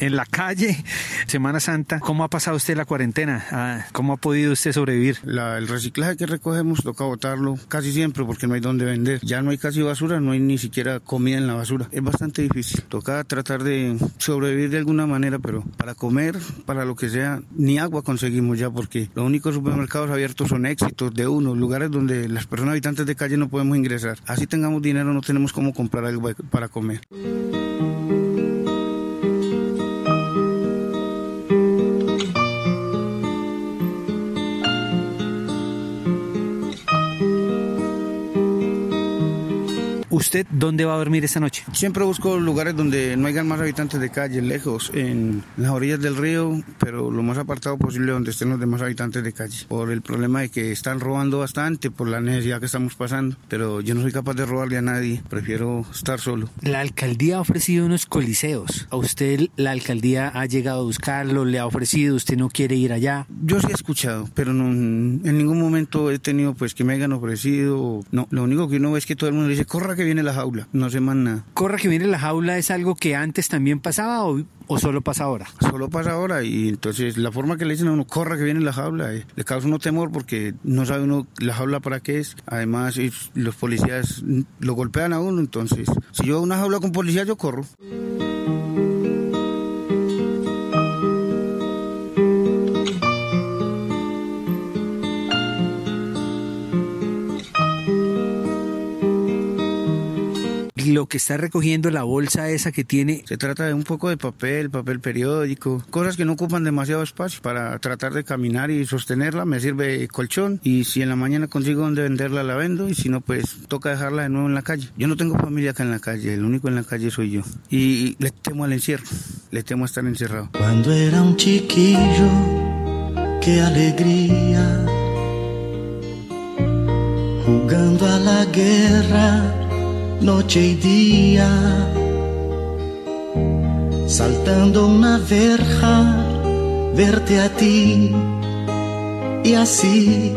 en la calle, Semana Santa. ¿Cómo ha pasado usted la cuarentena? Ah, ¿Cómo ha podido usted sobrevivir? el reciclaje que recogemos toca botarlo casi siempre porque no hay dónde vender. Ya no hay casi basura, no hay ni siquiera comida en la basura. Es bastante difícil. Toca tratar de sobrevivir de alguna manera, pero para comer, para lo que sea, ni agua conseguimos ya porque los únicos supermercados abiertos son éxitos de uno, lugares donde las personas habitantes de calle no podemos ingresar. Así tengamos dinero, no tenemos cómo comprar algo para comer. ¿Usted dónde va a dormir esta noche? Siempre busco lugares donde no hayan más habitantes de calle, lejos, en las orillas del río, pero lo más apartado posible donde estén los demás habitantes de calle. Por el problema de que están robando bastante, por la necesidad que estamos pasando. Pero yo no soy capaz de robarle a nadie, prefiero estar solo. La alcaldía ha ofrecido unos coliseos. ¿A usted la alcaldía ha llegado a buscarlo, le ha ofrecido, usted no quiere ir allá? Yo sí he escuchado, pero no, en ningún momento he tenido pues que me hayan ofrecido. No, lo único que uno ve es que todo el mundo dice, corra que viene la jaula, no se más nada. ¿Corra que viene la jaula es algo que antes también pasaba o, solo pasa ahora? Solo pasa ahora y entonces la forma que le dicen a uno, corra que viene la jaula, eh, le causa uno temor porque no sabe uno la jaula para qué es. Además los policías lo golpean a uno, entonces si yo una jaula con policía yo corro. Lo que está recogiendo la bolsa esa que tiene. Se trata de un poco de papel, papel periódico, cosas que no ocupan demasiado espacio para tratar de caminar y sostenerla. Me sirve colchón y si en la mañana consigo donde venderla la vendo y si no pues toca dejarla de nuevo en la calle. Yo no tengo familia acá en la calle, el único en la calle soy yo y le temo al encierro, le temo a estar encerrado. Cuando era un chiquillo, qué alegría jugando a la guerra noche y día, saltando una verja, verte a ti y así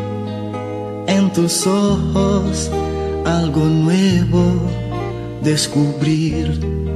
en tus ojos algo nuevo descubrir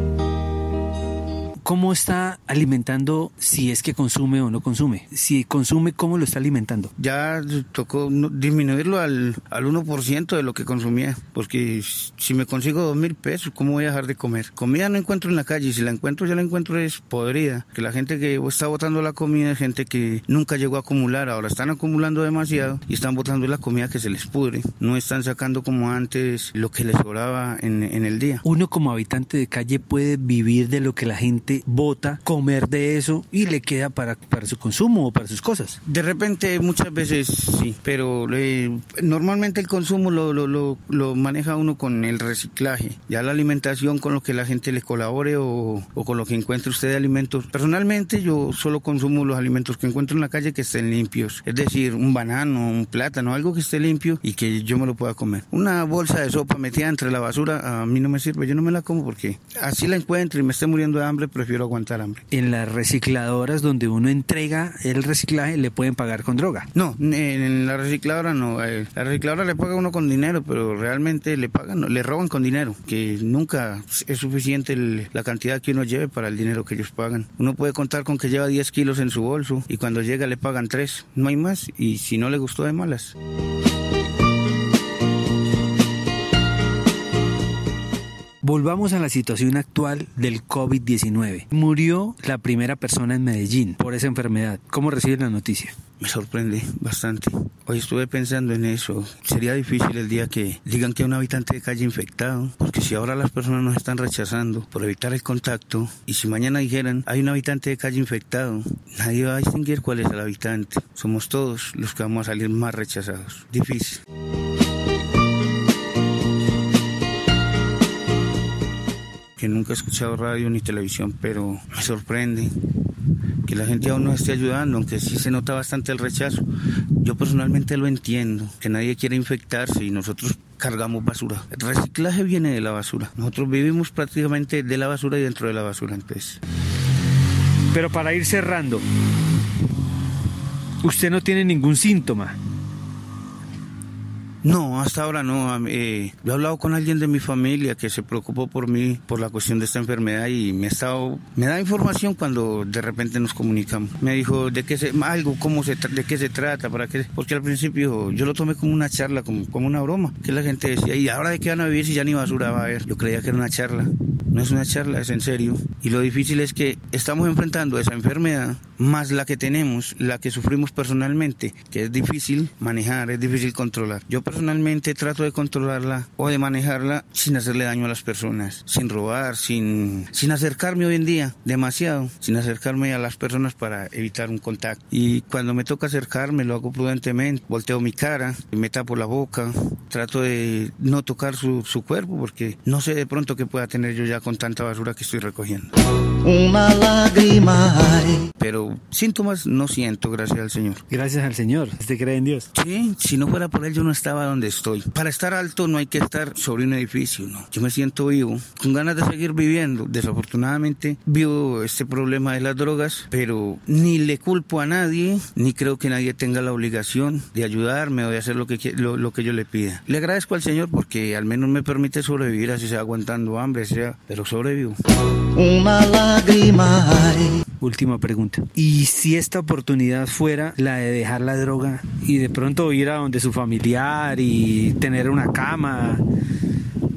¿Cómo está alimentando si es que consume o no consume? Si consume, ¿cómo lo está alimentando? Ya tocó disminuirlo al, al 1% de lo que consumía, porque si me consigo dos mil pesos, ¿cómo voy a dejar de comer? Comida no encuentro en la calle, si la encuentro ya la encuentro es podrida, que la gente que está botando la comida es gente que nunca llegó a acumular, ahora están acumulando demasiado y están botando la comida que se les pudre, no están sacando como antes lo que les sobraba en, en el día. Uno como habitante de calle puede vivir de lo que la gente bota, comer de eso y le queda para, para su consumo o para sus cosas. De repente muchas veces sí, pero eh, normalmente el consumo lo, lo, lo, maneja uno con el reciclaje, ya la alimentación con lo que la gente le colabore o, o con lo que encuentre usted de alimentos. Personalmente yo solo consumo los alimentos que encuentro en la calle que estén limpios, es decir, un banano, un plátano, algo que esté limpio y que yo me lo pueda comer. Una bolsa de sopa metida entre la basura a mí no me sirve, yo no me la como porque así la encuentro y me esté muriendo de hambre, prefiero aguantar hambre. En las recicladoras donde uno entrega el reciclaje le pueden pagar con droga. No, en la recicladora no. Eh, la recicladora le paga uno con dinero, pero realmente le pagan, le roban con dinero, que nunca es suficiente la cantidad que uno lleve para el dinero que ellos pagan. Uno puede contar con que lleva 10 kilos en su bolso y cuando llega le pagan 3, no hay más, y si no le gustó de malas. Volvamos a la situación actual del COVID-19. Murió la primera persona en Medellín por esa enfermedad. ¿Cómo recibe la noticia? Me sorprende bastante. Hoy estuve pensando en eso. Sería difícil el día que digan que hay un habitante de calle infectado, porque si ahora las personas nos están rechazando por evitar el contacto, y si mañana dijeran hay un habitante de calle infectado, nadie va a distinguir cuál es el habitante. Somos todos los que vamos a salir más rechazados. Difícil. Que nunca he escuchado radio ni televisión, pero me sorprende que la gente aún nos esté ayudando, aunque sí se nota bastante el rechazo. Yo personalmente lo entiendo, que nadie quiere infectarse y nosotros cargamos basura. El reciclaje viene de la basura. Nosotros vivimos prácticamente de la basura y dentro de la basura, entonces. Pero para ir cerrando, usted no tiene ningún síntoma. No, hasta ahora no. Eh, he hablado con alguien de mi familia que se preocupó por mí, por la cuestión de esta enfermedad y me, ha estado, me da información cuando de repente nos comunicamos. Me dijo de qué se, algo, cómo se, de qué se trata, para qué, porque al principio yo lo tomé como una charla, como, como una broma, que la gente decía, ¿y ahora de qué van a vivir si ya ni basura va a haber? Yo creía que era una charla. No es una charla, es en serio. Y lo difícil es que estamos enfrentando esa enfermedad más la que tenemos, la que sufrimos personalmente, que es difícil manejar, es difícil controlar. Yo personalmente trato de controlarla o de manejarla sin hacerle daño a las personas, sin robar, sin, sin acercarme hoy en día demasiado, sin acercarme a las personas para evitar un contacto. Y cuando me toca acercarme lo hago prudentemente, volteo mi cara, me tapo la boca, trato de no tocar su, su cuerpo porque no sé de pronto qué pueda tener yo ya con tanta basura que estoy recogiendo. Una lágrima hay. Pero síntomas no siento, gracias al Señor. Gracias al Señor. ¿Usted cree en Dios? Sí, si no fuera por él yo no estaba donde estoy. Para estar alto no hay que estar sobre un edificio, ¿no? Yo me siento vivo, con ganas de seguir viviendo. Desafortunadamente vivo este problema de las drogas, pero ni le culpo a nadie, ni creo que nadie tenga la obligación de ayudarme o de hacer lo que, lo que yo le pida. Le agradezco al Señor porque al menos me permite sobrevivir, así sea aguantando hambre, sea, pero sobrevivo. Una lágrima. Última pregunta. ¿Y si esta oportunidad fuera la de dejar la droga y de pronto ir a donde su familiar y tener una cama,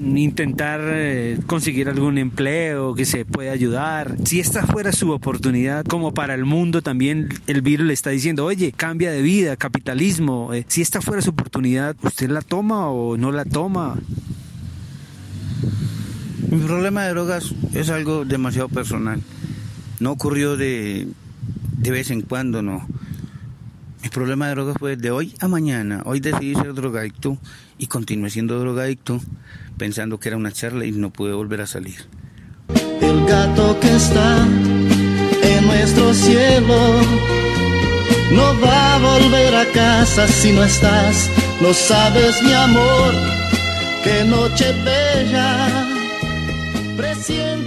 intentar eh, conseguir algún empleo que se pueda ayudar? Si esta fuera su oportunidad, como para el mundo también el virus le está diciendo, oye, cambia de vida, capitalismo. eh, si esta fuera su oportunidad, ¿usted la toma o no la toma? Mi problema de drogas es algo demasiado personal. No ocurrió de, de vez en cuando, no. Mi problema de drogas fue de hoy a mañana. Hoy decidí ser drogadicto y continué siendo drogadicto pensando que era una charla y no pude volver a salir. El gato que está en nuestro cielo no va a volver a casa si no estás. Lo sabes, mi amor, qué noche bella. Presiento